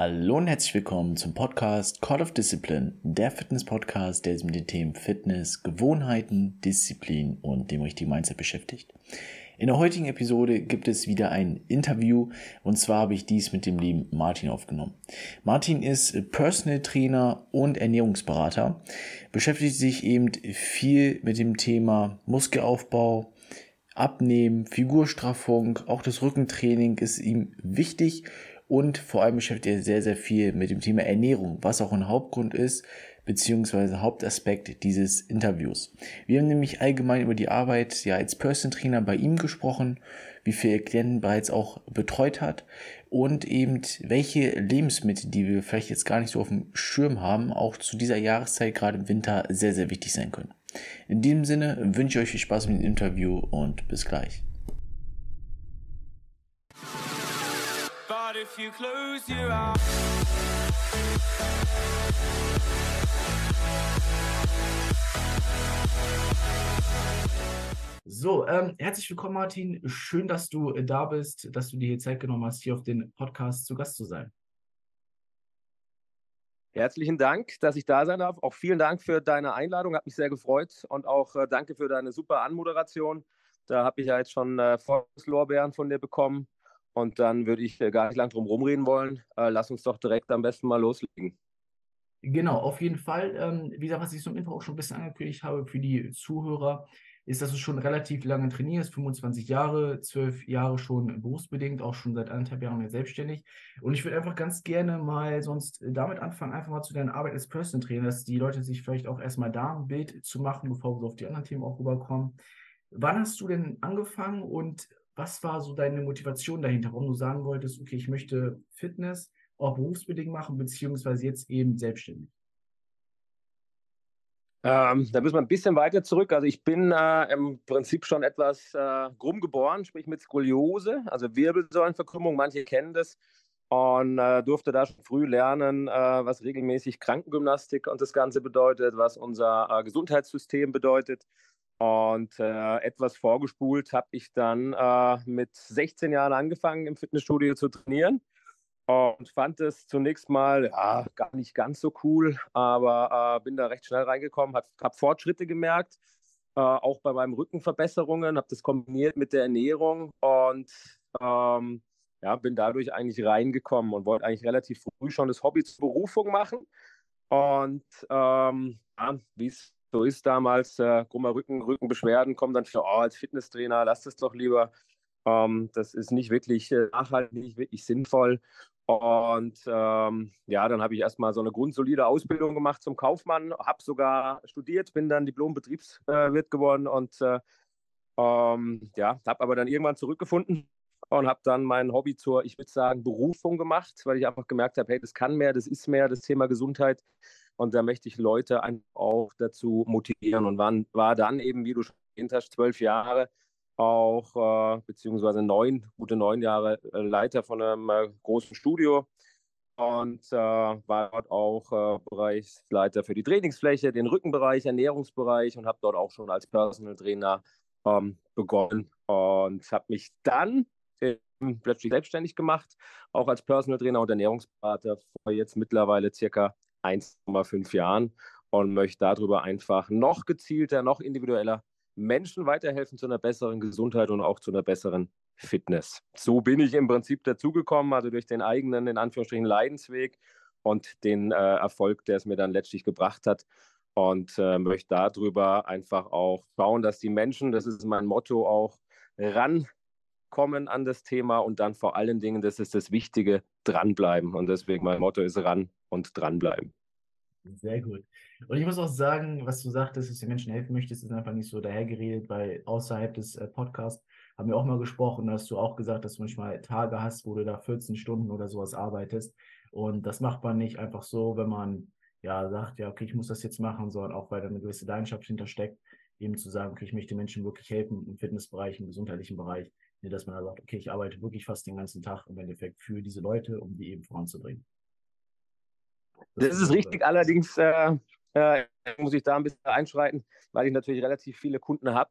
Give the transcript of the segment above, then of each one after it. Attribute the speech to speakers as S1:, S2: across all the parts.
S1: Hallo und herzlich willkommen zum Podcast Call of Discipline, der Fitness-Podcast, der sich mit den Themen Fitness, Gewohnheiten, Disziplin und dem richtigen Mindset beschäftigt. In der heutigen Episode gibt es wieder ein Interview und zwar habe ich dies mit dem lieben Martin aufgenommen. Martin ist Personal Trainer und Ernährungsberater, beschäftigt sich eben viel mit dem Thema Muskelaufbau, Abnehmen, Figurstraffung, auch das Rückentraining ist ihm wichtig und vor allem beschäftigt er sehr, sehr viel mit dem Thema Ernährung, was auch ein Hauptgrund ist, beziehungsweise Hauptaspekt dieses Interviews. Wir haben nämlich allgemein über die Arbeit ja als Person Trainer bei ihm gesprochen, wie viele Klienten bereits auch betreut hat und eben welche Lebensmittel, die wir vielleicht jetzt gar nicht so auf dem Schirm haben, auch zu dieser Jahreszeit gerade im Winter sehr, sehr wichtig sein können. In diesem Sinne wünsche ich euch viel Spaß mit dem Interview und bis gleich. If you close your eyes. So, ähm, herzlich willkommen, Martin. Schön, dass du äh, da bist, dass du dir hier Zeit genommen hast, hier auf den Podcast zu Gast zu sein.
S2: Herzlichen Dank, dass ich da sein darf. Auch vielen Dank für deine Einladung, hat mich sehr gefreut. Und auch äh, danke für deine super Anmoderation. Da habe ich ja jetzt schon äh, Vorlorbeeren von dir bekommen. Und dann würde ich äh, gar nicht lang drum rumreden wollen. Äh, lass uns doch direkt am besten mal loslegen.
S1: Genau, auf jeden Fall. Ähm, wie gesagt, was ich zum Info auch schon ein bisschen angekündigt habe für die Zuhörer, ist, dass du schon relativ lange trainierst, 25 Jahre, 12 Jahre schon berufsbedingt, auch schon seit anderthalb Jahren jetzt selbstständig. Und ich würde einfach ganz gerne mal sonst damit anfangen, einfach mal zu deiner Arbeit als Personal Trainer, dass die Leute sich vielleicht auch erstmal da ein Bild zu machen, bevor wir so auf die anderen Themen auch rüberkommen. Wann hast du denn angefangen und was war so deine Motivation dahinter, warum du sagen wolltest, okay, ich möchte Fitness auch berufsbedingt machen, beziehungsweise jetzt eben selbstständig?
S2: Ähm, da müssen wir ein bisschen weiter zurück. Also ich bin äh, im Prinzip schon etwas äh, krumm geboren, sprich mit Skoliose, also Wirbelsäulenverkrümmung. Manche kennen das und äh, durfte da schon früh lernen, äh, was regelmäßig Krankengymnastik und das Ganze bedeutet, was unser äh, Gesundheitssystem bedeutet. Und äh, etwas vorgespult habe ich dann äh, mit 16 Jahren angefangen, im Fitnessstudio zu trainieren und fand es zunächst mal ja, gar nicht ganz so cool, aber äh, bin da recht schnell reingekommen, habe hab Fortschritte gemerkt, äh, auch bei meinem Rücken Verbesserungen, habe das kombiniert mit der Ernährung und ähm, ja, bin dadurch eigentlich reingekommen und wollte eigentlich relativ früh schon das Hobby zur Berufung machen. Und ähm, ja, wie es so ist damals, äh, krummer Rücken, Rückenbeschwerden kommen dann für, oh, als Fitnesstrainer, lass das doch lieber. Ähm, das ist nicht wirklich äh, nachhaltig, nicht wirklich sinnvoll. Und ähm, ja, dann habe ich erstmal so eine grundsolide Ausbildung gemacht zum Kaufmann, habe sogar studiert, bin dann Diplom-Betriebswirt äh, geworden und äh, ähm, ja, habe aber dann irgendwann zurückgefunden und habe dann mein Hobby zur, ich würde sagen, Berufung gemacht, weil ich einfach gemerkt habe, hey, das kann mehr, das ist mehr, das Thema Gesundheit. Und da möchte ich Leute auch dazu motivieren und waren, war dann eben, wie du schon erwähnt hast, zwölf Jahre auch, äh, beziehungsweise neun, gute neun Jahre äh, Leiter von einem äh, großen Studio und äh, war dort auch äh, Bereichsleiter für die Trainingsfläche, den Rückenbereich, Ernährungsbereich und habe dort auch schon als Personal Trainer ähm, begonnen und habe mich dann plötzlich selbstständig gemacht, auch als Personal Trainer und Ernährungsberater vor jetzt mittlerweile circa 1,5 Jahren und möchte darüber einfach noch gezielter, noch individueller Menschen weiterhelfen zu einer besseren Gesundheit und auch zu einer besseren Fitness. So bin ich im Prinzip dazugekommen, also durch den eigenen, in Anführungsstrichen, Leidensweg und den äh, Erfolg, der es mir dann letztlich gebracht hat. Und äh, möchte darüber einfach auch schauen, dass die Menschen, das ist mein Motto, auch rankommen an das Thema und dann vor allen Dingen, das ist das Wichtige, dranbleiben. Und deswegen mein Motto ist ran und dranbleiben.
S1: Sehr gut. Und ich muss auch sagen, was du sagtest, dass du den Menschen helfen möchtest, ist einfach nicht so dahergeredet, weil außerhalb des äh, Podcasts haben wir auch mal gesprochen, dass du auch gesagt, dass du manchmal Tage hast, wo du da 14 Stunden oder sowas arbeitest. Und das macht man nicht einfach so, wenn man ja sagt, ja, okay, ich muss das jetzt machen, sondern auch, weil da eine gewisse Leidenschaft hintersteckt, eben zu sagen, okay, ich möchte Menschen wirklich helfen im Fitnessbereich, im gesundheitlichen Bereich, dass man da sagt, okay, ich arbeite wirklich fast den ganzen Tag im Endeffekt für diese Leute, um die eben voranzubringen.
S2: Das, ist richtig, allerdings äh, äh, muss ich da ein bisschen einschreiten, weil ich natürlich relativ viele Kunden habe.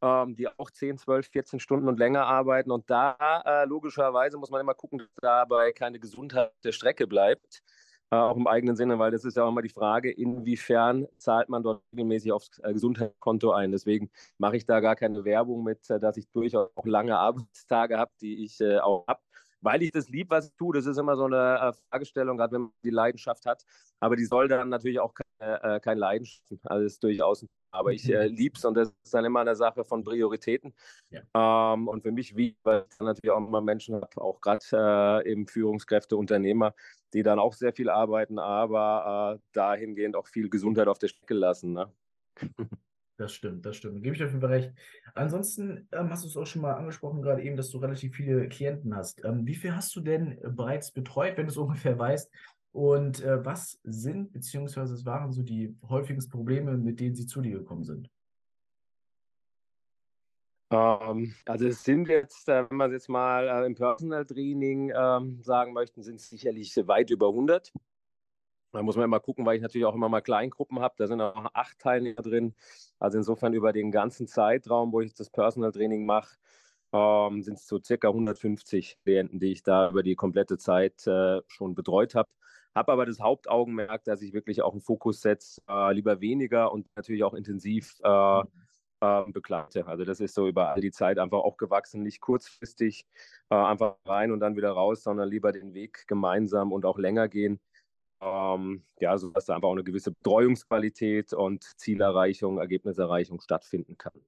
S2: ähm, die auch 10, 12, 14 Stunden und länger arbeiten. Und da äh, logischerweise muss man immer gucken, dass dabei keine Gesundheit der Strecke bleibt. Äh, auch im eigenen Sinne, weil das ist ja auch immer die Frage, inwiefern zahlt man dort regelmäßig aufs äh, Gesundheitskonto ein. Deswegen mache ich da gar keine Werbung mit, äh, dass ich durchaus auch lange Arbeitstage habe, die ich auch habe weil ich das lieb, was ich tue. Das ist immer so eine äh, Fragestellung, gerade wenn man die Leidenschaft hat. Aber die soll dann natürlich auch keine, äh, keine Leidenschaft, also ist durchaus. Aber ich äh, liebe es und das ist dann immer eine Sache von Prioritäten. Ja. Ähm, und für mich, wie, weil ich natürlich auch immer Menschen habe, auch gerade äh, eben Führungskräfte, Unternehmer, die dann auch sehr viel arbeiten, aber äh, dahingehend auch viel Gesundheit auf der Strecke lassen. Ne?
S1: Das stimmt, das stimmt. Gebe ich auf jeden Fall recht. Ansonsten ähm, hast du es auch schon mal angesprochen, gerade eben, dass du relativ viele Klienten hast. Ähm, wie viel hast du denn bereits betreut, wenn du es ungefähr weißt? Und äh, was sind, beziehungsweise was waren so die häufigsten Probleme, mit denen sie zu dir gekommen sind?
S2: Ähm, also es sind jetzt, äh, wenn wir es jetzt mal äh, im Personal Training ähm, sagen möchten, sind es sicherlich weit über 100. Da muss man immer gucken, weil ich natürlich auch immer mal Kleingruppen habe. Da sind auch acht Teilnehmer drin. Also insofern über den ganzen Zeitraum, wo ich das Personal Training mache, ähm, sind es so circa 150 Klienten, die ich da über die komplette Zeit äh, schon betreut habe. Habe aber das Hauptaugenmerk, dass ich wirklich auch einen Fokus setze, äh, lieber weniger und natürlich auch intensiv äh, äh, begleite. Also das ist so über all die Zeit einfach auch gewachsen, nicht kurzfristig äh, einfach rein und dann wieder raus, sondern lieber den Weg gemeinsam und auch länger gehen ähm, ja, sodass da einfach auch eine gewisse Betreuungsqualität und Zielerreichung, Ergebniserreichung stattfinden kann.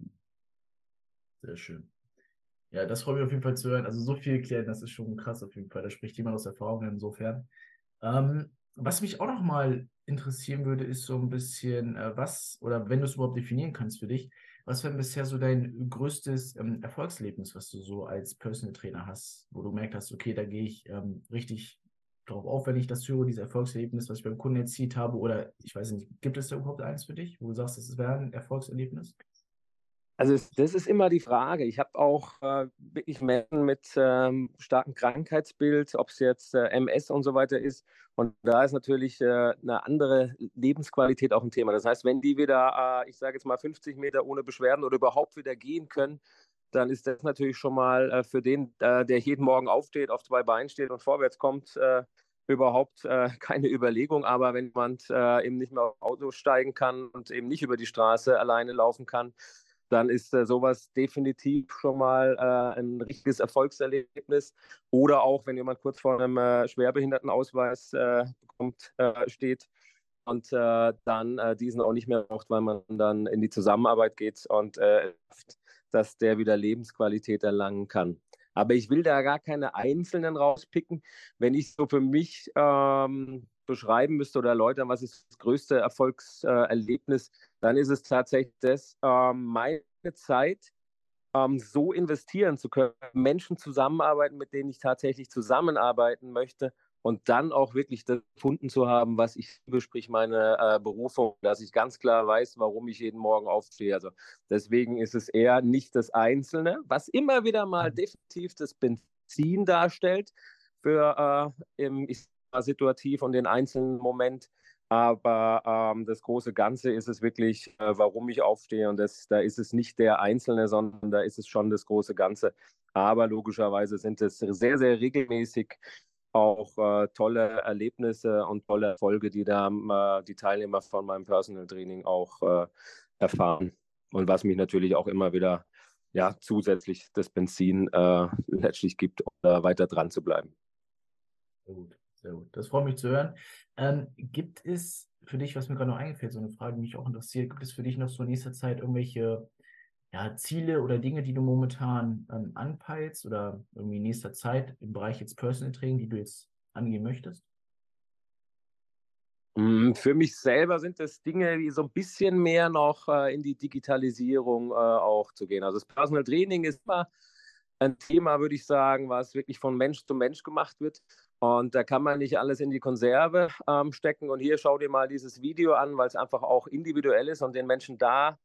S1: Sehr schön. Ja, das freut mich auf jeden Fall zu hören. Also so viel klären, das ist schon krass auf jeden Fall. Da spricht jemand aus Erfahrung insofern. Ähm, was mich auch noch mal interessieren würde, ist so ein bisschen, äh, was, oder wenn du es überhaupt definieren kannst für dich, was war bisher so dein größtes ähm, Erfolgserlebnis, was du so als Personal Trainer hast, wo du merkt hast, okay, da gehe ich ähm, richtig darauf auf, wenn ich das höre, dieses Erfolgserlebnis, was ich beim Kunden erzielt habe? Oder ich weiß nicht, gibt es da überhaupt eins für dich, wo du sagst, das wäre ein Erfolgserlebnis?
S2: Also das ist immer die Frage. Ich habe auch äh, wirklich Menschen mit ähm, starkem Krankheitsbild, ob es jetzt äh, MS und so weiter ist. Und da ist natürlich äh, eine andere Lebensqualität auch ein Thema. Das heißt, wenn die wieder, äh, ich sage jetzt mal 50 Meter ohne Beschwerden oder überhaupt wieder gehen können, dann ist das natürlich schon mal äh, für den, äh, der jeden Morgen aufsteht, auf zwei Beinen steht und vorwärts kommt, äh, überhaupt äh, keine Überlegung. Aber wenn jemand äh, eben nicht mehr auf Auto steigen kann und eben nicht über die Straße alleine laufen kann, dann ist äh, sowas definitiv schon mal ein richtiges Erfolgserlebnis. Oder auch, wenn jemand kurz vor einem Schwerbehindertenausweis bekommt, steht, und äh, dann äh, diesen auch nicht mehr braucht, weil man dann in die Zusammenarbeit geht und äh, dass der wieder Lebensqualität erlangen kann. Aber ich will da gar keine einzelnen rauspicken. Wenn ich so für mich ähm, beschreiben müsste oder erläutern, was ist das größte Erfolgserlebnis, dann ist es tatsächlich das, äh, meine Zeit ähm, so investieren zu können, Menschen zusammenarbeiten, mit denen ich tatsächlich zusammenarbeiten möchte und dann auch wirklich das gefunden zu haben, was ich liebe, sprich meine äh, Berufung, dass ich ganz klar weiß, warum ich jeden Morgen aufstehe. Also deswegen ist es eher nicht das Einzelne, was immer wieder mal mhm. definitiv das Benzin darstellt für äh, im, ich mal, situativ und den einzelnen Moment. Aber ähm, das große Ganze ist es wirklich, äh, warum ich aufstehe. Und das, da ist es nicht der Einzelne, sondern da ist es schon das große Ganze. Aber logischerweise sind es sehr, sehr regelmäßig auch äh, tolle Erlebnisse und tolle Erfolge, die da äh, die Teilnehmer von meinem Personal Training auch äh, erfahren. Und was mich natürlich auch immer wieder ja, zusätzlich das Benzin äh, letztlich gibt, um da weiter dran zu bleiben.
S1: Sehr gut, sehr gut. Das freut mich zu hören. Ähm, gibt es für dich, was mir gerade noch eingefällt, so eine Frage, die mich auch interessiert, gibt es für dich noch so in nächster Zeit irgendwelche ja, Ziele oder Dinge, die du momentan ähm, anpeilst oder irgendwie in nächster Zeit im Bereich jetzt Personal Training, die du jetzt angehen möchtest?
S2: Mm, für mich selber sind das Dinge, die so ein bisschen mehr noch äh, in die Digitalisierung äh, auch zu gehen. Also das Personal Training ist immer ein Thema, würde ich sagen, was wirklich von Mensch zu Mensch gemacht wird. Und da kann man nicht alles in die Konserve ähm, stecken. Und hier schau dir mal dieses Video an, weil es einfach auch individuell ist und den Menschen da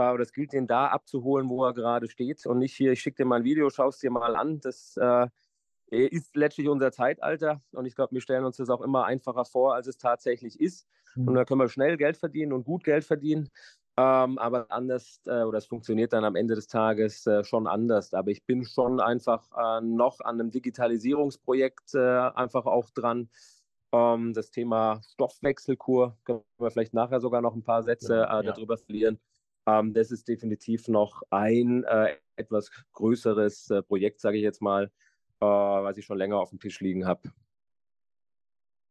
S2: aber das gilt, den da abzuholen, wo er gerade steht und nicht hier, ich schicke dir mal ein Video, schau es dir mal an. Das äh, ist letztlich unser Zeitalter und ich glaube, wir stellen uns das auch immer einfacher vor, als es tatsächlich ist. Mhm. Und da können wir schnell Geld verdienen und gut Geld verdienen. Ähm, aber anders, äh, oder es funktioniert dann am Ende des Tages äh, schon anders. Aber ich bin schon einfach äh, noch an einem Digitalisierungsprojekt äh, einfach auch dran. Ähm, das Thema Stoffwechselkur, können wir vielleicht nachher sogar noch ein paar Sätze ja, äh, ja. darüber verlieren. Ähm, das ist definitiv noch ein äh, etwas größeres Projekt, sage ich jetzt mal, was ich schon länger auf dem Tisch liegen habe.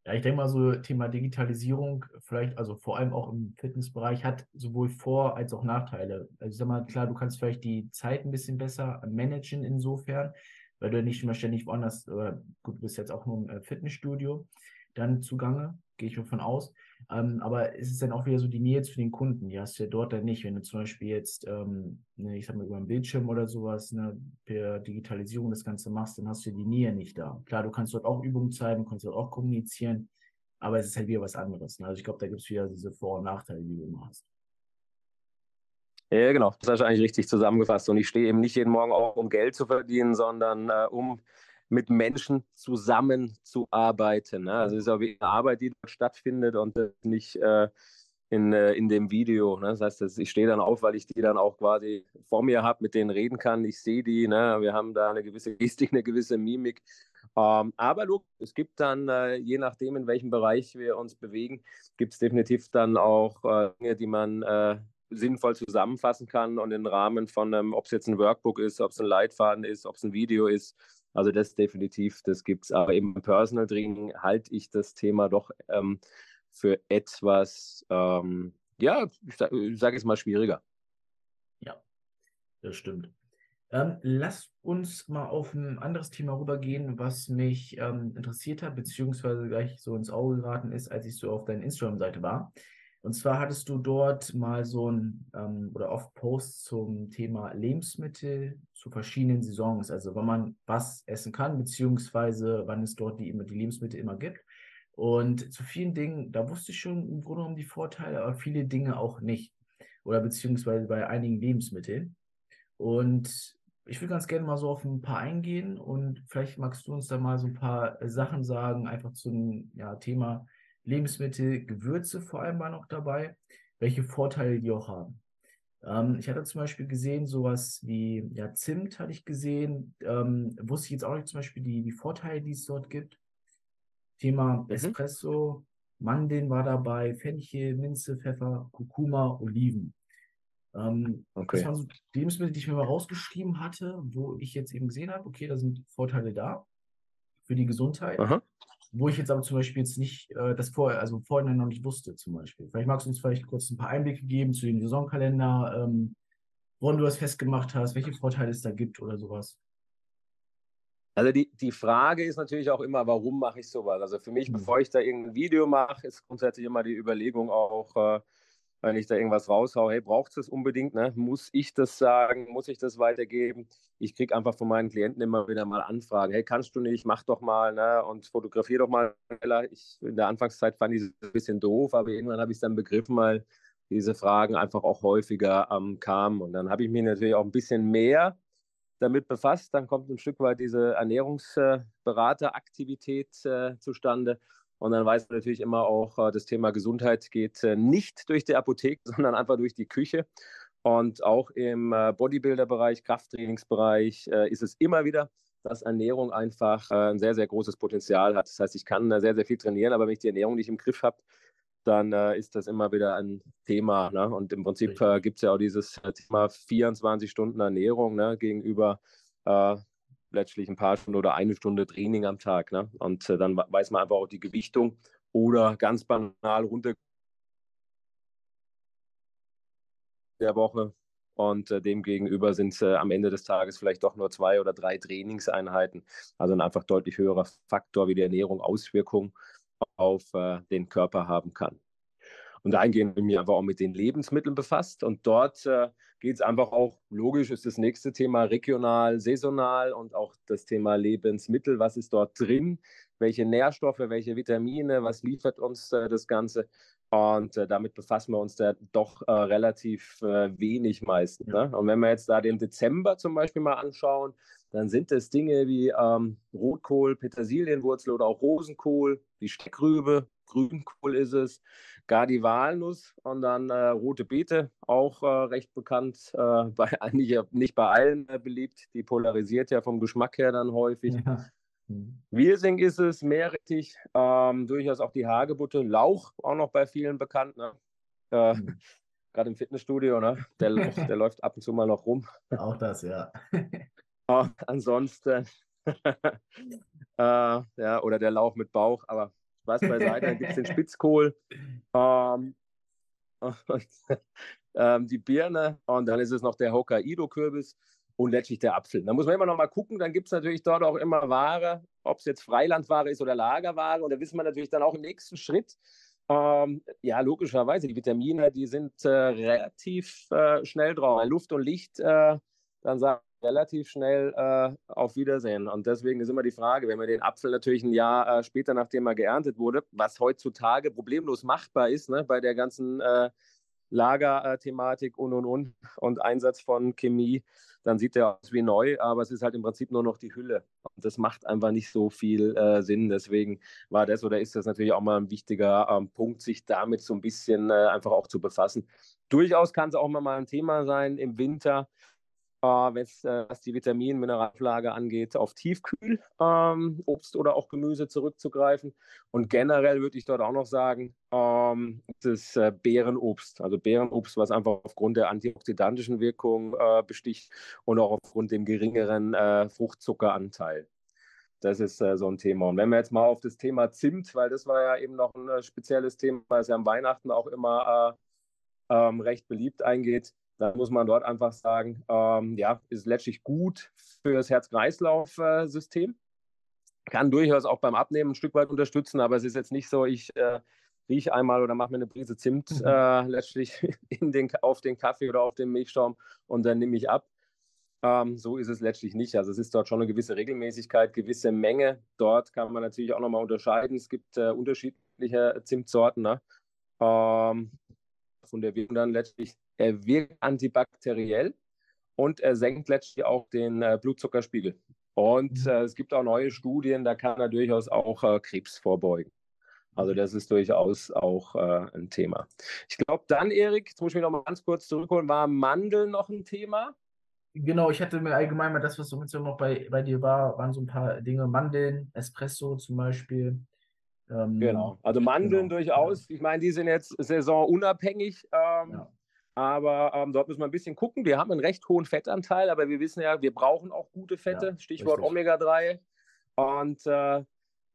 S1: Ja, ich denke mal, so Thema Digitalisierung, vielleicht, also vor allem auch im Fitnessbereich, hat sowohl Vor- als auch Nachteile. Also ich sag mal, klar, du kannst vielleicht die Zeit ein bisschen besser managen insofern, weil du nicht immer ständig woanders, oder gut, du bist jetzt auch nur im äh, Fitnessstudio, dann zugange, gehe ich davon aus. Ähm, aber es ist dann auch wieder so die Nähe zu den Kunden, die hast du ja dort dann nicht. Wenn du zum Beispiel jetzt, ähm, ne, ich sag mal, über einen Bildschirm oder sowas, ne, per Digitalisierung das Ganze machst, dann hast du die Nähe nicht da. Klar, du kannst dort auch Übungen zeigen, kannst dort auch kommunizieren, aber es ist halt wieder was anderes. Ne? Also ich glaube, da gibt es wieder diese Vor- und Nachteile, die du immer hast.
S2: Ja, genau. Das hast du eigentlich richtig zusammengefasst. Und ich stehe eben nicht jeden Morgen auf, um Geld zu verdienen, sondern äh, um mit Menschen zusammenzuarbeiten. Ne? Also es ist auch wie eine Arbeit, die dort stattfindet und nicht äh, in, äh, in dem Video. Ne? Das heißt, ich stehe dann auf, weil ich die dann auch quasi vor mir habe, mit denen reden kann. Ich sehe die, ne? wir haben da eine gewisse Gestik, eine gewisse Mimik. Ähm, aber look, es gibt dann, äh, je nachdem, in welchem Bereich wir uns bewegen, gibt es definitiv dann auch äh, Dinge, die man äh, sinnvoll zusammenfassen kann und im Rahmen von einem, ob es jetzt ein Workbook ist, ob es ein Leitfaden ist, ob es ein Video ist, also das definitiv, das gibt es. Aber im Personal Training halte ich das Thema doch ähm, für etwas, ähm, ja, ich sage sag jetzt mal schwieriger.
S1: Ja, das stimmt. Ähm, lass uns mal auf ein anderes Thema rübergehen, was mich ähm, interessiert hat, beziehungsweise gleich so ins Auge geraten ist, als ich so auf deiner Instagram-Seite war. Und zwar hattest du dort mal so ein ähm, oder oft Posts zum Thema Lebensmittel zu verschiedenen Saisons, also wann man was essen kann, beziehungsweise wann es dort die, die Lebensmittel immer gibt. Und zu vielen Dingen, da wusste ich schon im Grunde genommen die Vorteile, aber viele Dinge auch nicht. Oder beziehungsweise bei einigen Lebensmitteln. Und ich würde ganz gerne mal so auf ein paar eingehen und vielleicht magst du uns da mal so ein paar Sachen sagen, einfach zum ja, Thema Lebensmittel, Gewürze vor allem mal noch dabei, welche Vorteile die auch haben. Ähm, ich hatte zum Beispiel gesehen, sowas wie ja, Zimt hatte ich gesehen. Ähm, wusste ich jetzt auch nicht zum Beispiel die, die Vorteile, die es dort gibt. Thema mhm. Espresso, Mandeln war dabei, Fenchel, Minze, Pfeffer, Kurkuma, Oliven. Ähm, okay. Das waren so Lebensmittel, die ich mir mal rausgeschrieben hatte, wo ich jetzt eben gesehen habe, okay, da sind Vorteile da für die Gesundheit. Aha wo ich jetzt aber zum Beispiel jetzt nicht äh, das vorher, also vorher noch nicht wusste, zum Beispiel. Vielleicht magst du uns vielleicht kurz ein paar Einblicke geben zu dem Saisonkalender, ähm, woran du das festgemacht hast, welche Vorteile es da gibt oder sowas.
S2: Also die, die Frage ist natürlich auch immer, warum mache ich sowas? Also für mich, mhm. bevor ich da irgendein Video mache, ist grundsätzlich immer die Überlegung auch, äh, wenn ich da irgendwas raushaue, hey, braucht es das unbedingt? Ne? Muss ich das sagen? Muss ich das weitergeben? Ich kriege einfach von meinen Klienten immer wieder mal Anfragen, hey, kannst du nicht, mach doch mal ne? und fotografiere doch mal. Ich, in der Anfangszeit fand ich es ein bisschen doof, aber irgendwann habe ich es dann begriffen, weil diese Fragen einfach auch häufiger ähm, kamen. Und dann habe ich mich natürlich auch ein bisschen mehr damit befasst. Dann kommt ein Stück weit diese Ernährungsberateraktivität äh, zustande. Und dann weiß man natürlich immer auch, äh, das Thema Gesundheit geht äh, nicht durch die Apotheke, sondern einfach durch die Küche. Und auch im äh, Bodybuilder-Bereich, Krafttrainingsbereich ist es immer wieder, dass Ernährung einfach ein sehr, sehr großes Potenzial hat. Das heißt, ich kann sehr, sehr viel trainieren, aber wenn ich die Ernährung nicht im Griff habe, dann ist das immer wieder ein Thema. Ne? Und im Prinzip äh, gibt es ja auch dieses Thema 24 Stunden Ernährung ne? gegenüber äh, letztlich ein paar Stunden oder eine Stunde Training am Tag. Ne? Und äh, dann weiß man einfach auch die Gewichtung oder ganz banal runter der Woche. Und äh, dem gegenüber sind es äh, am Ende des Tages vielleicht doch nur zwei oder drei Trainingseinheiten. Also ein einfach deutlich höherer Faktor, wie die Ernährung Auswirkungen auf äh, den Körper haben kann. Und dahingehend bin ich mich einfach auch mit den Lebensmitteln befasst. Und dort äh, geht es einfach auch, logisch ist das nächste Thema regional, saisonal und auch das Thema Lebensmittel. Was ist dort drin? Welche Nährstoffe, welche Vitamine, was liefert uns äh, das Ganze? Und äh, damit befassen wir uns da doch äh, relativ äh, wenig meistens. Ne? Und wenn wir jetzt da den Dezember zum Beispiel mal anschauen, dann sind es Dinge wie ähm, Rotkohl, Petersilienwurzel oder auch Rosenkohl, die Steckrübe, Grünkohl ist es, gar die Walnuss und dann äh, rote Beete, auch äh, recht bekannt, äh, bei, nicht, nicht bei allen äh, beliebt. Die polarisiert ja vom Geschmack her dann häufig. Ja. Mhm. Wirsing ist es, Meerrettich, ähm, durchaus auch die Hagebutte, Lauch, auch noch bei vielen bekannt. Ne? Äh, mhm. Gerade im Fitnessstudio, ne? der, der läuft ab und zu mal noch rum.
S1: Auch das, ja.
S2: äh, ansonsten, äh, ja, oder der Lauch mit Bauch, aber Spaß beiseite, dann gibt es den Spitzkohl. Ähm, und, ähm, die Birne und dann ist es noch der Hokkaido-Kürbis und letztlich der Apfel. Da muss man immer noch mal gucken, dann gibt es natürlich dort auch immer Ware, ob es jetzt Freilandware ist oder Lagerware. Und da wissen wir natürlich dann auch im nächsten Schritt, ähm, ja, logischerweise, die Vitamine, die sind äh, relativ äh, schnell drauf. Luft und Licht, äh, dann sagen wir relativ schnell äh, auf Wiedersehen. Und deswegen ist immer die Frage, wenn man den Apfel natürlich ein Jahr äh, später, nachdem er geerntet wurde, was heutzutage problemlos machbar ist, ne, bei der ganzen äh, Lagerthematik und und und und Einsatz von Chemie, dann sieht der aus wie neu, aber es ist halt im Prinzip nur noch die Hülle. Und das macht einfach nicht so viel äh, Sinn. Deswegen war das oder ist das natürlich auch mal ein wichtiger ähm, Punkt, sich damit so ein bisschen äh, einfach auch zu befassen. Durchaus kann es auch mal ein Thema sein im Winter, äh, was die Vitamin- Mineralauflage angeht, auf Tiefkühl ähm, Obst oder auch Gemüse zurückzugreifen. Und generell würde ich dort auch noch sagen, ähm, das äh, Beerenobst, also Beerenobst, was einfach aufgrund der antioxidantischen Wirkung äh, besticht und auch aufgrund dem geringeren äh, Fruchtzuckeranteil. Das ist äh, so ein Thema. Und wenn wir jetzt mal auf das Thema Zimt, weil das war ja eben noch ein äh, spezielles Thema, das ja am Weihnachten auch immer ähm, recht beliebt eingeht, dann muss man dort einfach sagen, ähm, ja, ist letztlich gut für das Herz-Kreislauf-System. Kann durchaus auch beim Abnehmen ein Stück weit unterstützen, aber es ist jetzt nicht so, ich äh, rieche einmal oder mache mir eine Prise Zimt mhm. äh, letztlich den, auf den Kaffee oder auf den Milchschaum und dann nehme ich ab. Ähm, so ist es letztlich nicht. Also es ist dort schon eine gewisse Regelmäßigkeit, gewisse Menge. Dort kann man natürlich auch nochmal unterscheiden. Es gibt äh, unterschiedliche Zimtsorten. Ne? Ähm, von der Wirkung dann letztlich er wirkt antibakteriell und er senkt letztlich auch den äh, Blutzuckerspiegel. Und mhm. äh, es gibt auch neue Studien, da kann er durchaus auch äh, Krebs vorbeugen. Also das ist durchaus auch äh, ein Thema. Ich glaube dann, Erik, jetzt muss ich mich noch mal ganz kurz zurückholen, war Mandel noch ein Thema?
S1: Genau, ich hatte mir allgemein mal das, was so noch bei, bei dir war, waren so ein paar Dinge. Mandeln, Espresso zum Beispiel.
S2: Ähm, genau, also Mandeln genau. durchaus. Ich meine, die sind jetzt saisonunabhängig. Ähm, ja. Aber ähm, dort müssen wir ein bisschen gucken. Wir haben einen recht hohen Fettanteil, aber wir wissen ja, wir brauchen auch gute Fette, ja, Stichwort Omega-3. Und äh,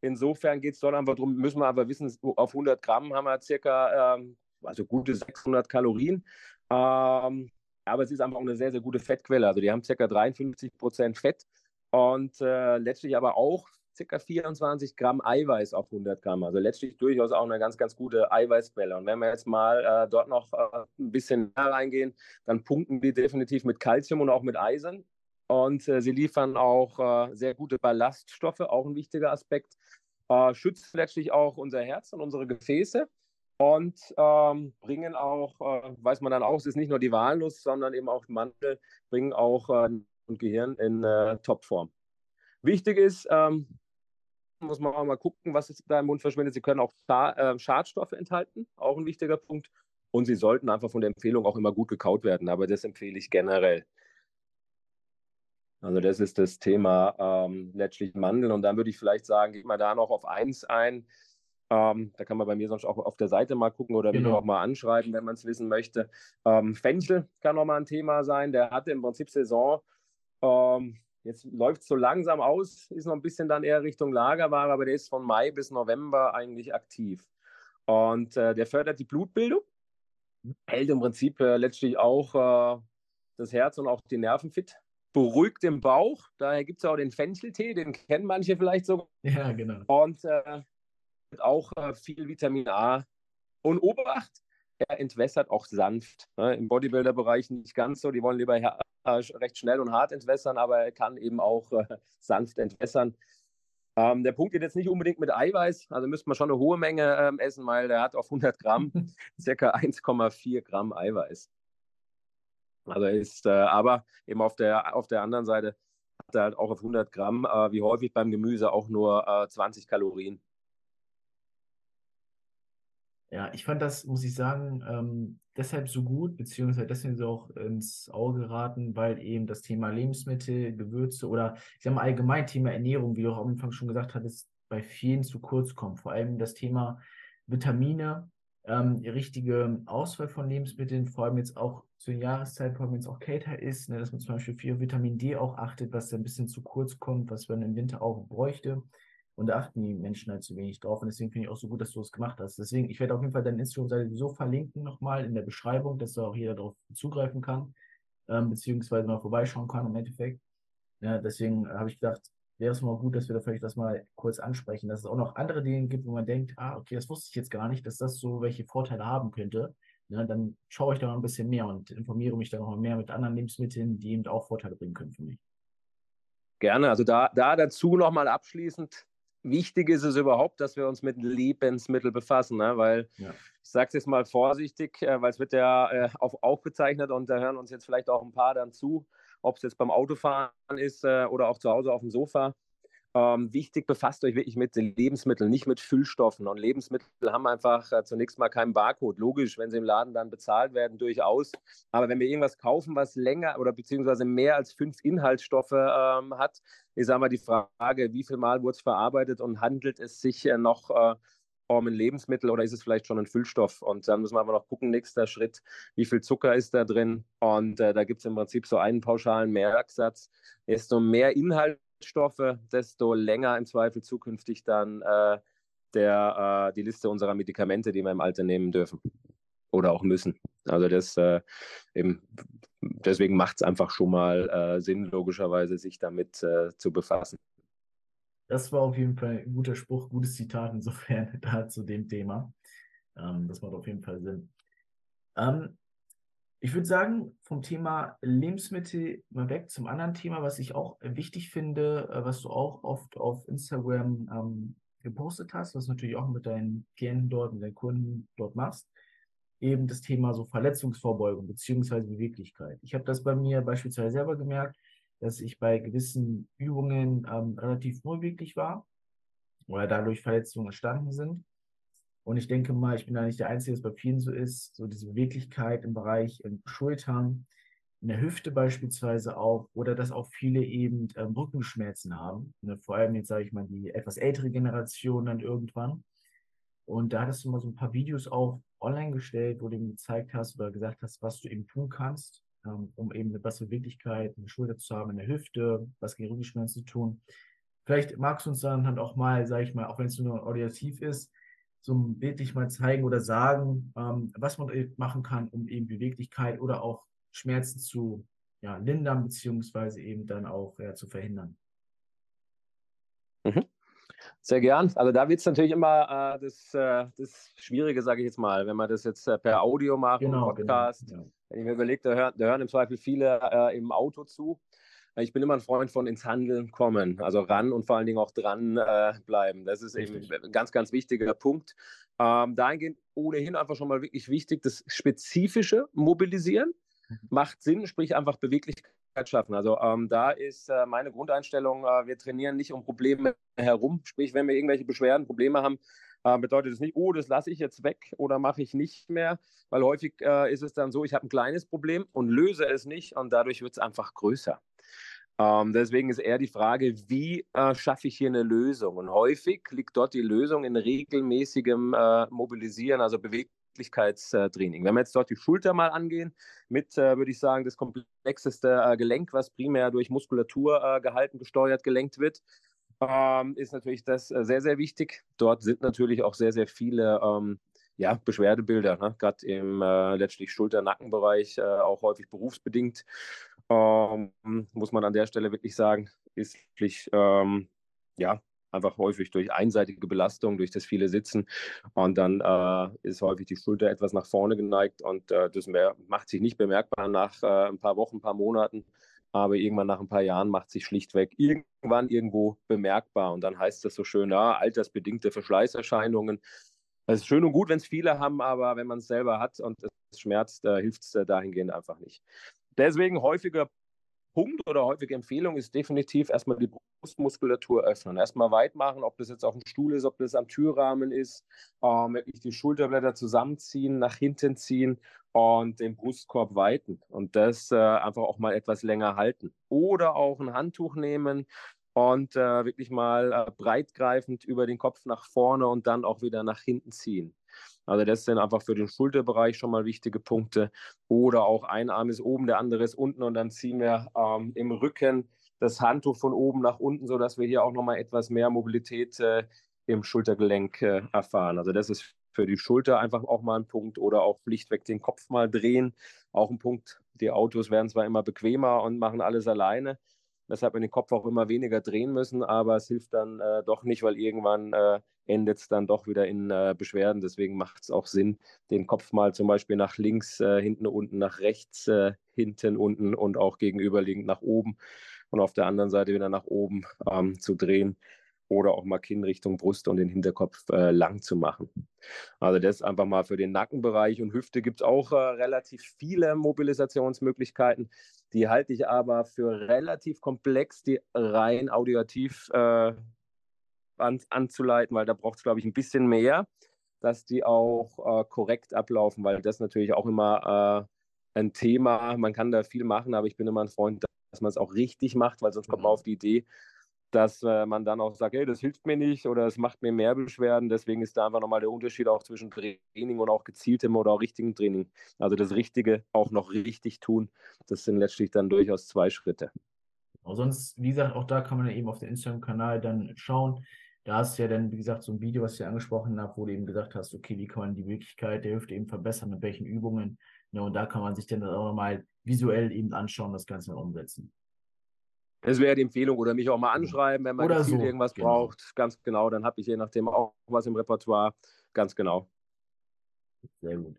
S2: insofern geht es dort einfach darum, müssen wir aber wissen, auf 100 Gramm haben wir circa, ähm, also gute 600 Kalorien. Ähm, aber es ist einfach auch eine sehr, sehr gute Fettquelle. Also die haben circa 53 Prozent Fett und äh, letztlich aber auch ca. 24 Gramm Eiweiß auf 100 Gramm. Also letztlich durchaus auch eine ganz, ganz gute Eiweißquelle. Und wenn wir jetzt mal äh, dort noch äh, ein bisschen näher reingehen, dann punkten die definitiv mit Kalzium und auch mit Eisen. Und äh, sie liefern auch äh, sehr gute Ballaststoffe, auch ein wichtiger Aspekt. Äh, schützen letztlich auch unser Herz und unsere Gefäße und ähm, bringen auch, äh, weiß man dann auch, es ist nicht nur die Walnuss, sondern eben auch Mandel, bringen auch und Gehirn in Topform. Wichtig ist, ähm, muss man auch mal gucken, was da im Mund verschwindet. Sie können auch äh, Schadstoffe enthalten, auch ein wichtiger Punkt. Und sie sollten einfach von der Empfehlung auch immer gut gekaut werden, aber das empfehle ich generell. Also das ist das Thema ähm, letztlich Mandeln. Und dann würde ich vielleicht sagen, geht mal da noch auf eins ein. Ähm, da kann man bei mir sonst auch auf der Seite mal gucken oder genau. auch mal anschreiben, wenn man es wissen möchte. Ähm, Fenchel kann noch mal ein Thema sein. Der hatte im Prinzip Saison. Ähm, Jetzt läuft es so langsam aus, ist noch ein bisschen dann eher Richtung Lagerware, aber der ist von Mai bis November eigentlich aktiv. Und äh, der fördert die Blutbildung, hält im Prinzip äh, letztlich auch äh, das Herz und auch die Nerven fit, beruhigt den Bauch. Daher gibt es auch den Fencheltee, den kennen manche vielleicht sogar.
S1: Ja, genau.
S2: Und äh, auch äh, viel Vitamin A. Und Obacht, er entwässert auch sanft. Ne? Im Bodybuilder-Bereich nicht ganz so. Die wollen lieber recht schnell und hart entwässern, aber er kann eben auch äh, sanft entwässern. Ähm, der Punkt geht jetzt nicht unbedingt mit Eiweiß, also müsste man schon eine hohe Menge ähm, essen, weil der hat auf 100 Gramm circa 1,4 Gramm Eiweiß. Also ist, äh, aber eben auf der, auf der anderen Seite hat er halt auch auf 100 Gramm, äh, wie häufig beim Gemüse, auch nur 20 äh, Kalorien.
S1: Ja, ich fand das, muss ich sagen, ähm, deshalb so gut, beziehungsweise deswegen so auch ins Auge geraten, weil eben das Thema Lebensmittel, Gewürze oder ich sag mal allgemein Thema Ernährung, wie du auch am Anfang schon gesagt hattest, bei vielen zu kurz kommt. Vor allem das Thema Vitamine, ähm, richtige Auswahl von Lebensmitteln, vor allem jetzt auch zur Jahreszeit, vor allem wenn es auch kälter ist, ne, dass man zum Beispiel für Vitamin D auch achtet, was da ein bisschen zu kurz kommt, was man im Winter auch bräuchte. Und da achten die Menschen halt zu wenig drauf. Und deswegen finde ich auch so gut, dass du es gemacht hast. Deswegen, ich werde auf jeden Fall deine Instagram-Seite so verlinken nochmal in der Beschreibung, dass da auch jeder darauf zugreifen kann, ähm, beziehungsweise mal vorbeischauen kann im Endeffekt. Ja, deswegen habe ich gedacht, wäre es mal gut, dass wir da vielleicht das mal kurz ansprechen, dass es auch noch andere Dinge gibt, wo man denkt, ah, okay, das wusste ich jetzt gar nicht, dass das so welche Vorteile haben könnte. Ja, dann schaue ich da mal ein bisschen mehr und informiere mich da noch mal mehr mit anderen Lebensmitteln, die eben auch Vorteile bringen können für mich.
S2: Gerne. Also da, da dazu nochmal abschließend, wichtig ist es überhaupt, dass wir uns mit Lebensmitteln befassen, ne? weil ja. ich sage es jetzt mal vorsichtig, äh, weil es wird ja äh, auf, aufgezeichnet und da hören uns jetzt vielleicht auch ein paar dann zu, ob es jetzt beim Autofahren ist äh, oder auch zu Hause auf dem Sofa. Ähm, wichtig, befasst euch wirklich mit den Lebensmitteln, nicht mit Füllstoffen. Und Lebensmittel haben einfach äh, zunächst mal keinen Barcode. Logisch, wenn sie im Laden dann bezahlt werden, durchaus. Aber wenn wir irgendwas kaufen, was länger oder beziehungsweise mehr als fünf Inhaltsstoffe ähm, hat, ist einmal die Frage, wie viel Mal wurde es verarbeitet und handelt es sich äh, noch äh, um ein Lebensmittel oder ist es vielleicht schon ein Füllstoff? Und dann müssen wir aber noch gucken, nächster Schritt, wie viel Zucker ist da drin? Und äh, da gibt es im Prinzip so einen pauschalen Merksatz. Desto mehr Inhalt Inhaltsstoffe, desto länger im Zweifel zukünftig dann äh, der, äh, die Liste unserer Medikamente, die wir im Alter nehmen dürfen oder auch müssen. Also das äh, eben, deswegen macht es einfach schon mal äh, Sinn, logischerweise, sich damit äh, zu befassen.
S1: Das war auf jeden Fall ein guter Spruch, gutes Zitat insofern da zu dem Thema. Ähm, das macht auf jeden Fall Sinn. Ähm, ich würde sagen, vom Thema Lebensmittel mal weg zum anderen Thema, was ich auch wichtig finde, äh, was du auch oft auf Instagram ähm, gepostet hast, was du natürlich auch mit deinen Klienten dort, mit deinen Kunden dort machst, eben das Thema so Verletzungsvorbeugung beziehungsweise Beweglichkeit. Ich habe das bei mir beispielsweise selber gemerkt, dass ich bei gewissen Übungen ähm, relativ unbeweglich war oder dadurch Verletzungen entstanden sind. Und ich denke mal, ich bin da nicht der Einzige, dass bei vielen so ist, so diese Beweglichkeit im Bereich in Schultern, in der Hüfte beispielsweise auch, oder dass auch viele eben ähm, Rückenschmerzen haben. Ne? Vor allem jetzt sage ich mal die etwas ältere Generation dann irgendwann. Und da hattest du mal so ein paar Videos auch online gestellt, wo du eben gezeigt hast oder gesagt hast, was du eben tun kannst, ähm, um eben eine bessere Beweglichkeit in der Schulter zu haben, in der Hüfte, was gegen Rückenschmerzen zu tun. Vielleicht magst du uns dann halt auch mal, sage ich mal, auch wenn es nur auditiv ist, so bildlich mal zeigen oder sagen, ähm, was man machen kann, um eben Beweglichkeit oder auch Schmerzen zu ja, lindern, beziehungsweise eben dann auch ja, zu verhindern.
S2: Mhm. Sehr gern. Also da wird es natürlich immer äh, das, äh, das Schwierige, sage ich jetzt mal, wenn man das jetzt äh, per Audio macht, genau, Podcast. Genau, ja. Wenn ich mir überlege, da hören, da hören im Zweifel viele äh, im Auto zu. Ich bin immer ein Freund von ins Handeln kommen, also ran und vor allen Dingen auch dran äh, bleiben. Das ist Richtig. eben ein ganz, ganz wichtiger Punkt. Ähm, dahingehend ohnehin einfach schon mal wirklich wichtig, das spezifische Mobilisieren mhm. macht Sinn, sprich einfach Beweglichkeit schaffen. Also ähm, da ist äh, meine Grundeinstellung, äh, wir trainieren nicht um Probleme herum, sprich wenn wir irgendwelche Beschwerden, Probleme haben, äh, bedeutet es nicht, oh, das lasse ich jetzt weg oder mache ich nicht mehr, weil häufig äh, ist es dann so, ich habe ein kleines Problem und löse es nicht und dadurch wird es einfach größer. Ähm, deswegen ist eher die Frage, wie äh, schaffe ich hier eine Lösung? Und häufig liegt dort die Lösung in regelmäßigem äh, Mobilisieren, also Beweglichkeitstraining. Wenn wir jetzt dort die Schulter mal angehen, mit, äh, würde ich sagen, das komplexeste äh, Gelenk, was primär durch Muskulatur äh, gehalten, gesteuert, gelenkt wird, ähm, ist natürlich das äh, sehr, sehr wichtig. Dort sind natürlich auch sehr, sehr viele ähm, ja, Beschwerdebilder, ne? gerade im letztlich Schulter-Nackenbereich, auch häufig berufsbedingt ähm, muss man an der Stelle wirklich sagen, ist wirklich, ähm, ja, einfach häufig durch einseitige Belastung, durch das viele Sitzen. Und dann äh, ist häufig die Schulter etwas nach vorne geneigt und äh, das mehr, macht sich nicht bemerkbar nach äh, ein paar Wochen, ein paar Monaten. Aber irgendwann nach ein paar Jahren macht sich schlichtweg irgendwann irgendwo bemerkbar. Und dann heißt das so schön, ja, altersbedingte Verschleißerscheinungen. Es ist schön und gut, wenn es viele haben, aber wenn man es selber hat und es schmerzt, äh, hilft es äh, dahingehend einfach nicht. Deswegen häufiger Punkt oder häufige Empfehlung ist definitiv erstmal die Brustmuskulatur öffnen. Erstmal weit machen, ob das jetzt auf dem Stuhl ist, ob das am Türrahmen ist, ähm, wirklich die Schulterblätter zusammenziehen, nach hinten ziehen und den Brustkorb weiten und das äh, einfach auch mal etwas länger halten. Oder auch ein Handtuch nehmen und äh, wirklich mal äh, breitgreifend über den Kopf nach vorne und dann auch wieder nach hinten ziehen. Also das sind einfach für den Schulterbereich schon mal wichtige Punkte. Oder auch ein Arm ist oben, der andere ist unten und dann ziehen wir ähm, im Rücken das Handtuch von oben nach unten, sodass wir hier auch nochmal etwas mehr Mobilität äh, im Schultergelenk äh, erfahren. Also das ist für die Schulter einfach auch mal ein Punkt oder auch schlichtweg den Kopf mal drehen. Auch ein Punkt. Die Autos werden zwar immer bequemer und machen alles alleine, weshalb wir den Kopf auch immer weniger drehen müssen, aber es hilft dann äh, doch nicht, weil irgendwann äh, endet es dann doch wieder in äh, Beschwerden. Deswegen macht es auch Sinn, den Kopf mal zum Beispiel nach links, äh, hinten, unten, nach rechts, äh, hinten, unten und auch gegenüberliegend nach oben und auf der anderen Seite wieder nach oben ähm, zu drehen oder auch mal Kinn Richtung Brust und den Hinterkopf äh, lang zu machen. Also das einfach mal für den Nackenbereich und Hüfte gibt es auch äh, relativ viele Mobilisationsmöglichkeiten. Die halte ich aber für relativ komplex, die rein audiotiv äh, an, anzuleiten, weil da braucht es, glaube ich, ein bisschen mehr, dass die auch äh, korrekt ablaufen, weil das natürlich auch immer äh, ein Thema, man kann da viel machen, aber ich bin immer ein Freund, dass man es auch richtig macht, weil sonst kommt man mhm. auf die Idee, dass äh, man dann auch sagt, hey, das hilft mir nicht oder es macht mir mehr Beschwerden. Deswegen ist da einfach nochmal der Unterschied auch zwischen Training und auch gezieltem oder auch richtigem Training. Also das Richtige auch noch richtig tun, das sind letztlich dann durchaus zwei Schritte.
S1: Auch sonst, wie gesagt, auch da kann man ja eben auf den Instagram-Kanal dann schauen. Da hast du ja dann, wie gesagt, so ein Video, was ich angesprochen habe, wo du eben gesagt hast, okay, wie kann man die Möglichkeit der Hüfte eben verbessern, mit welchen Übungen. Ja, und da kann man sich dann auch nochmal visuell eben anschauen, das Ganze umsetzen.
S2: Das wäre die Empfehlung oder mich auch mal anschreiben, wenn man so. irgendwas genau. braucht. Ganz genau, dann habe ich je nachdem auch was im Repertoire. Ganz genau.
S1: Sehr gut.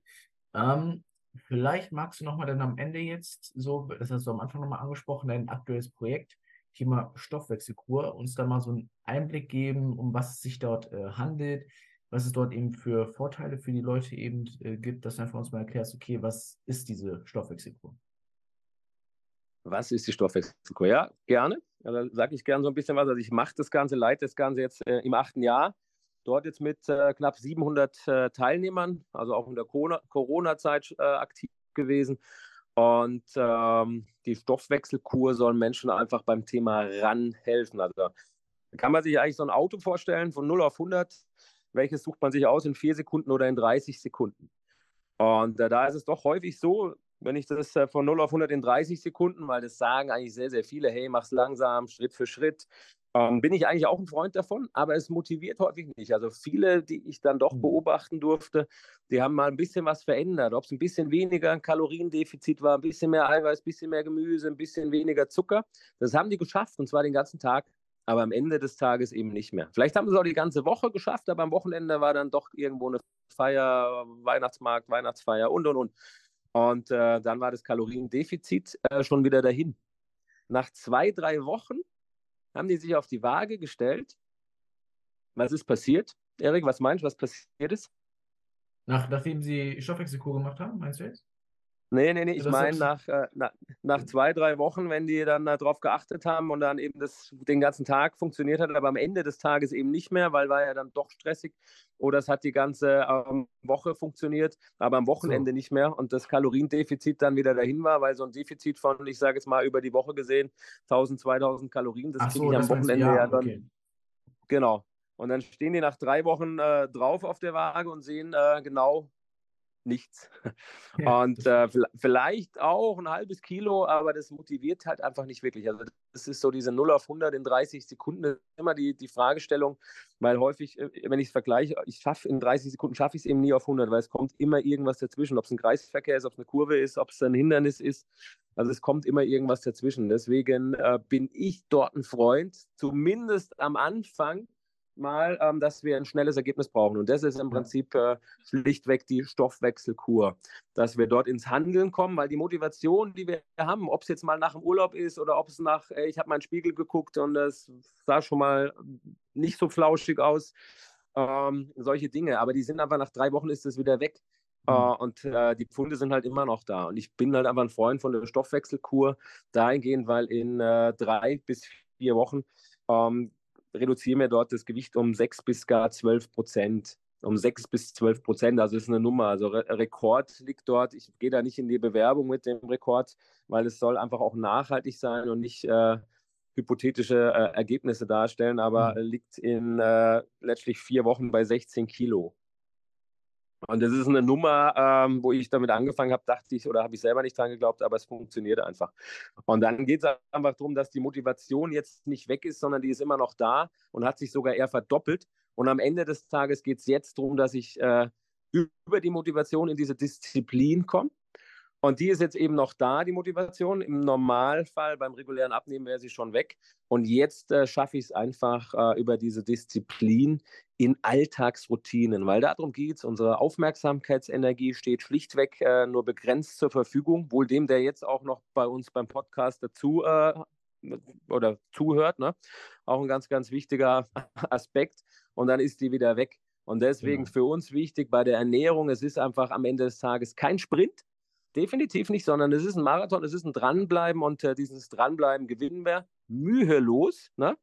S1: Ähm, vielleicht magst du nochmal dann am Ende jetzt, so, das hast du am Anfang nochmal angesprochen, dein aktuelles Projekt, Thema Stoffwechselkur, uns da mal so einen Einblick geben, um was es sich dort äh, handelt, was es dort eben für Vorteile für die Leute eben äh, gibt, dass du einfach uns mal erklärst, okay, was ist diese Stoffwechselkur?
S2: Was ist die Stoffwechselkur? Ja, gerne. Ja, da sage ich gerne so ein bisschen was. Also ich mache das Ganze, leite das Ganze jetzt äh, im achten Jahr. Dort jetzt mit äh, knapp 700 äh, Teilnehmern, also auch in der Corona-Zeit äh, aktiv gewesen. Und ähm, die Stoffwechselkur soll Menschen einfach beim Thema ran helfen. Also kann man sich eigentlich so ein Auto vorstellen von 0 auf 100. Welches sucht man sich aus in vier Sekunden oder in 30 Sekunden? Und äh, da ist es doch häufig so, wenn ich das äh, von 0 auf 100 in 30 Sekunden, weil das sagen eigentlich sehr, sehr viele, hey, mach's langsam, Schritt für Schritt, ähm, bin ich eigentlich auch ein Freund davon, aber es motiviert häufig nicht. Also viele, die ich dann doch mhm. beobachten durfte, die haben mal ein bisschen was verändert. Ob es ein bisschen weniger ein Kaloriendefizit war, ein bisschen mehr Eiweiß, ein bisschen mehr Gemüse, ein bisschen weniger Zucker. Das haben die geschafft und zwar den ganzen Tag, aber am Ende des Tages eben nicht mehr. Vielleicht haben sie es auch die ganze Woche geschafft, aber am Wochenende war dann doch irgendwo eine Feier, Weihnachtsmarkt, Weihnachtsfeier und und und. Und äh, dann war das Kaloriendefizit äh, schon wieder dahin. Nach zwei, drei Wochen haben die sich auf die Waage gestellt. Was ist passiert? Erik, was meinst du, was passiert ist?
S1: Nach, nachdem sie Stoffwechselkur gemacht haben, meinst du jetzt?
S2: Nee, nee, nee, ich meine nach, äh, nach, nach, zwei, drei Wochen, wenn die dann darauf geachtet haben und dann eben das den ganzen Tag funktioniert hat, aber am Ende des Tages eben nicht mehr, weil war ja dann doch stressig oder es hat die ganze ähm, Woche funktioniert, aber am Wochenende so. nicht mehr und das Kaloriendefizit dann wieder dahin war, weil so ein Defizit von, ich sage jetzt mal über die Woche gesehen, 1000, 2000 Kalorien, das kriege so, ich am Wochenende ja, ja dann. Okay. Genau. Und dann stehen die nach drei Wochen äh, drauf auf der Waage und sehen äh, genau, nichts. Ja, und äh, vielleicht auch ein halbes Kilo, aber das motiviert halt einfach nicht wirklich. Also das ist so diese 0 auf 100 in 30 Sekunden immer die, die Fragestellung, weil häufig, äh, wenn ich es vergleiche, ich schaffe in 30 Sekunden schaffe ich es eben nie auf 100, weil es kommt immer irgendwas dazwischen, ob es ein Kreisverkehr ist, ob es eine Kurve ist, ob es ein Hindernis ist. Also es kommt immer irgendwas dazwischen. Deswegen äh, bin ich dort ein Freund, zumindest am Anfang mal, ähm, dass wir ein schnelles Ergebnis brauchen. Und das ist im Prinzip äh, schlichtweg die Stoffwechselkur, dass wir dort ins Handeln kommen, weil die Motivation, die wir haben, ob es jetzt mal nach dem Urlaub ist oder ob es nach, äh, ich habe meinen Spiegel geguckt und es sah schon mal nicht so flauschig aus, ähm, solche Dinge. Aber die sind einfach nach drei Wochen ist es wieder weg. Mhm. Uh, und uh, die Pfunde sind halt immer noch da. Und ich bin halt einfach ein Freund von der Stoffwechselkur dahingehend, weil in uh, drei bis vier Wochen um, ähm, reduzieren wir dort das Gewicht um sechs bis gar zwölf Prozent. Um sechs bis zwölf Prozent, also ist eine Nummer. Also Re Rekord liegt dort. Ich gehe da nicht in die Bewerbung mit dem Rekord, weil es soll einfach auch nachhaltig sein und nicht hypothetische Ergebnisse darstellen, aber mhm. liegt in letztlich vier Wochen bei 16 Kilo. Und das ist eine Nummer, ähm, wo ich damit angefangen habe, dachte ich, oder habe ich selber nicht dran geglaubt, aber es funktioniert einfach. Und dann geht es einfach darum, dass die Motivation jetzt nicht weg ist, sondern die ist immer noch da und hat sich sogar eher verdoppelt. Und am Ende des Tages geht es jetzt darum, dass ich äh, über die Motivation in diese Disziplin komme. Und die ist jetzt eben noch da, die Motivation. Im Normalfall beim regulären Abnehmen wäre sie schon weg. Und jetzt äh, schaffe ich es einfach äh, über diese Disziplin in Alltagsroutinen, weil darum geht es. Unsere Aufmerksamkeitsenergie steht schlichtweg äh, nur begrenzt zur Verfügung, wohl dem, der jetzt auch noch bei uns beim Podcast dazu äh, oder zuhört. Ne? Auch ein ganz, ganz wichtiger Aspekt. Und dann ist die wieder weg. Und deswegen genau. für uns wichtig bei der Ernährung, es ist einfach am Ende des Tages kein Sprint, Definitiv nicht, sondern es ist ein Marathon, es ist ein Dranbleiben und äh, dieses Dranbleiben gewinnen wir mühelos, ne?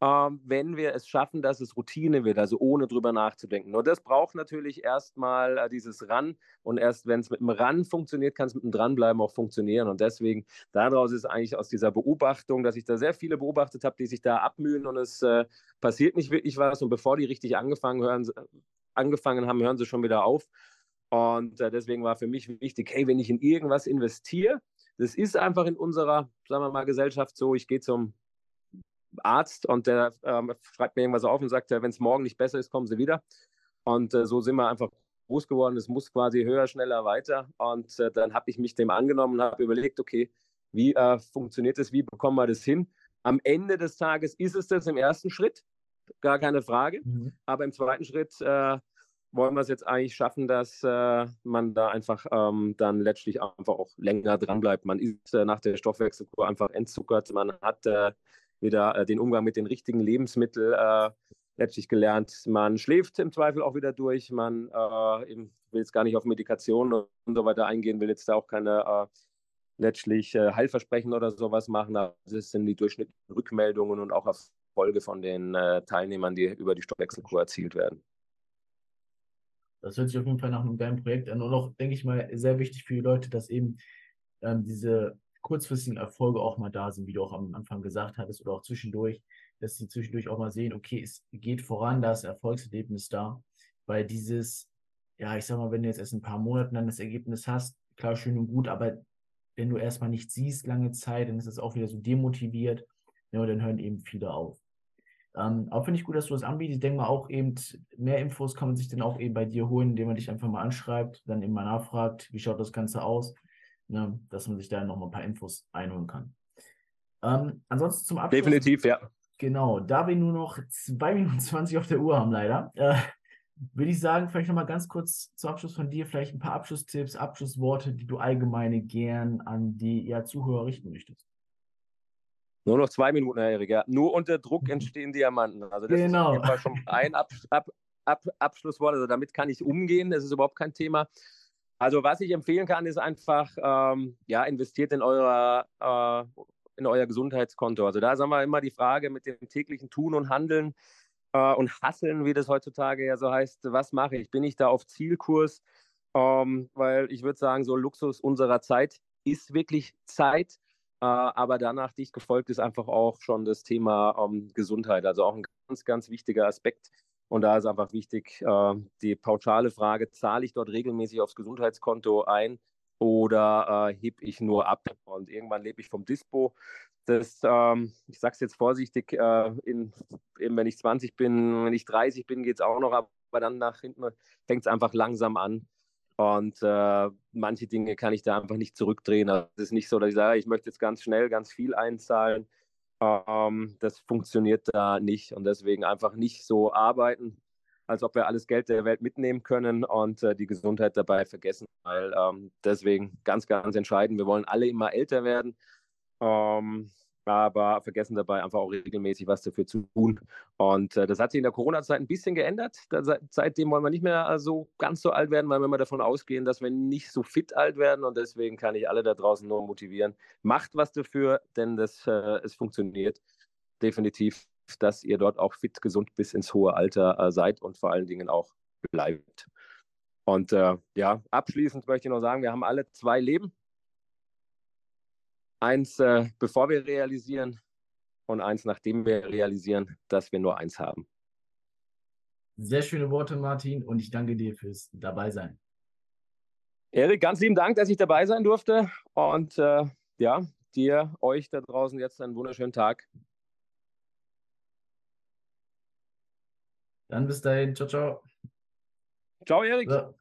S2: ähm, wenn wir es schaffen, dass es Routine wird, also ohne drüber nachzudenken. Nur das braucht natürlich erstmal äh, dieses Ran und erst wenn es mit dem Ran funktioniert, kann es mit dem Dranbleiben auch funktionieren. Und deswegen, daraus ist eigentlich aus dieser Beobachtung, dass ich da sehr viele beobachtet habe, die sich da abmühen und es äh, passiert nicht wirklich was. Und bevor die richtig angefangen, hören, angefangen haben, hören sie schon wieder auf. Und äh, deswegen war für mich wichtig, hey, wenn ich in irgendwas investiere, das ist einfach in unserer, sagen wir mal, Gesellschaft so, ich gehe zum Arzt und der ähm, schreibt mir irgendwas auf und sagt, wenn es morgen nicht besser ist, kommen Sie wieder. Und äh, so sind wir einfach groß geworden. Es muss quasi höher, schneller, weiter. Und äh, dann habe ich mich dem angenommen und habe überlegt, okay, wie äh, funktioniert das, wie bekommen wir das hin? Am Ende des Tages ist es das im ersten Schritt, gar keine Frage. Mhm. Aber im zweiten Schritt äh, wollen wir es jetzt eigentlich schaffen, dass äh, man da einfach ähm, dann letztlich einfach auch länger dran bleibt. Man ist äh, nach der Stoffwechselkur einfach entzuckert, man hat äh, wieder äh, den Umgang mit den richtigen Lebensmitteln äh, letztlich gelernt. Man schläft im Zweifel auch wieder durch, man äh, will jetzt gar nicht auf Medikation und so weiter eingehen, will jetzt da auch keine letztlich Heilversprechen oder sowas machen. Das sind die durchschnittlichen Rückmeldungen und auch Erfolge von den Teilnehmern, die über die Stoffwechselkur erzielt werden.
S1: Das hört sich auf jeden Fall nach einem geilen Projekt an und auch, denke ich mal, sehr wichtig für die Leute, dass eben ähm, diese kurzfristigen Erfolge auch mal da sind, wie du auch am Anfang gesagt hattest oder auch zwischendurch, dass sie zwischendurch auch mal sehen, okay, es geht voran, da ist Erfolgserlebnis da, weil dieses, ja, ich sag mal, wenn du jetzt erst ein paar Monate dann das Ergebnis hast, klar, schön und gut, aber wenn du erstmal nicht siehst lange Zeit, dann ist es auch wieder so demotiviert, ja, und dann hören eben viele auf. Ähm, auch finde ich gut, dass du das anbietest. Ich denke mal auch eben, mehr Infos kann man sich dann auch eben bei dir holen, indem man dich einfach mal anschreibt, dann eben mal nachfragt, wie schaut das Ganze aus, ne, dass man sich da nochmal ein paar Infos einholen kann. Ähm, ansonsten zum
S2: Abschluss. Definitiv, ja.
S1: Genau, da wir nur noch 2 Minuten 20 auf der Uhr haben, leider, äh, würde ich sagen, vielleicht nochmal ganz kurz zum Abschluss von dir, vielleicht ein paar Abschlusstipps, Abschlussworte, die du allgemeine gern an die ja, Zuhörer richten möchtest.
S2: Nur noch zwei Minuten, Herr Erik. Ja. Nur unter Druck entstehen Diamanten. Also das genau. ist schon ein Ab Ab Ab Abschlusswort. Also damit kann ich umgehen. Das ist überhaupt kein Thema. Also was ich empfehlen kann, ist einfach, ähm, ja, investiert in eurer äh, in euer Gesundheitskonto. Also da sagen wir immer die Frage mit dem täglichen Tun und Handeln äh, und Hasseln, wie das heutzutage ja so heißt. Was mache ich? Bin ich da auf Zielkurs? Ähm, weil ich würde sagen, so Luxus unserer Zeit ist wirklich Zeit. Äh, aber danach dicht gefolgt ist einfach auch schon das Thema ähm, Gesundheit, also auch ein ganz, ganz wichtiger Aspekt. Und da ist einfach wichtig, äh, die pauschale Frage, zahle ich dort regelmäßig aufs Gesundheitskonto ein oder äh, heb ich nur ab? Und irgendwann lebe ich vom Dispo. Das, ähm, ich sage es jetzt vorsichtig, in, wenn ich 20 bin, wenn ich 30 bin, geht es auch noch, aber dann nach hinten fängt es einfach langsam an. Und äh, manche Dinge kann ich da einfach nicht zurückdrehen. Also es ist nicht so, dass ich sage, ich möchte jetzt ganz schnell ganz viel einzahlen. Ähm, das funktioniert da nicht. Und deswegen einfach nicht so arbeiten, als ob wir alles Geld der Welt mitnehmen können und äh, die Gesundheit dabei vergessen. Weil ähm, deswegen ganz, ganz entscheidend, wir wollen alle immer älter werden. Ähm, aber vergessen dabei einfach auch regelmäßig was dafür zu tun. Und äh, das hat sich in der Corona-Zeit ein bisschen geändert. Da, seitdem wollen wir nicht mehr so ganz so alt werden, weil wir immer davon ausgehen, dass wir nicht so fit alt werden. Und deswegen kann ich alle da draußen nur motivieren. Macht was dafür, denn das, äh, es funktioniert definitiv, dass ihr dort auch fit, gesund bis ins hohe Alter äh, seid und vor allen Dingen auch bleibt. Und äh, ja, abschließend möchte ich noch sagen, wir haben alle zwei Leben. Eins, äh, bevor wir realisieren und eins, nachdem wir realisieren, dass wir nur eins haben.
S1: Sehr schöne Worte, Martin, und ich danke dir fürs Dabeisein.
S2: Erik, ganz lieben Dank, dass ich dabei sein durfte. Und äh, ja, dir, euch da draußen jetzt einen wunderschönen Tag.
S1: Dann bis dahin. Ciao, ciao.
S2: Ciao, Erik. So.